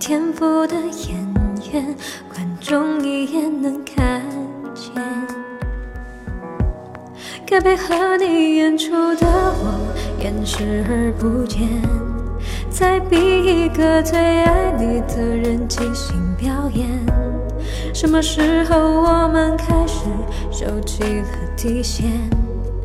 天赋的演员，观众一眼能看见。该配合你演出的我，演视而不见。再逼一个最爱你的人即兴表演。什么时候我们开始收起了底线？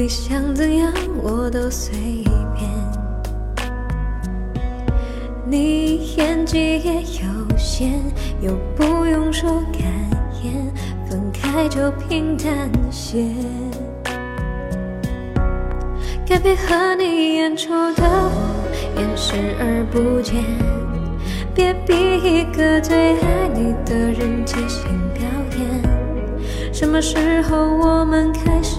你想怎样我都随便，你演技也有限，又不用说感言，分开就平淡些。该配合你演出的我，演视而不见，别逼一个最爱你的人即兴表演。什么时候我们开始？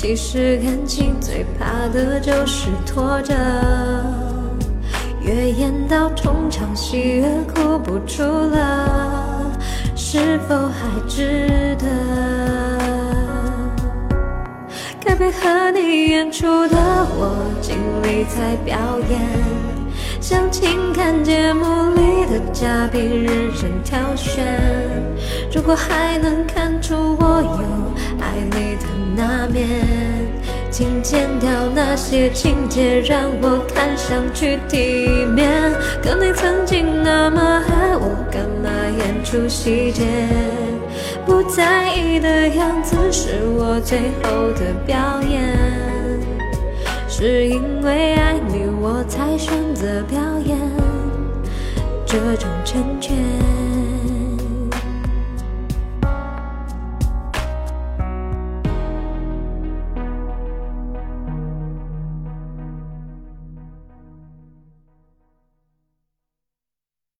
其实感情最怕的就是拖着，越演到中场戏越哭不出了，是否还值得？该配合你演出的我尽力在表演，像情感节目里的嘉宾任人挑选。如果还能看出剪掉那些情节，让我看上去体面。可你曾经那么爱我，干嘛演出细节？不在意的样子是我最后的表演。是因为爱你，我才选择表演这种成全。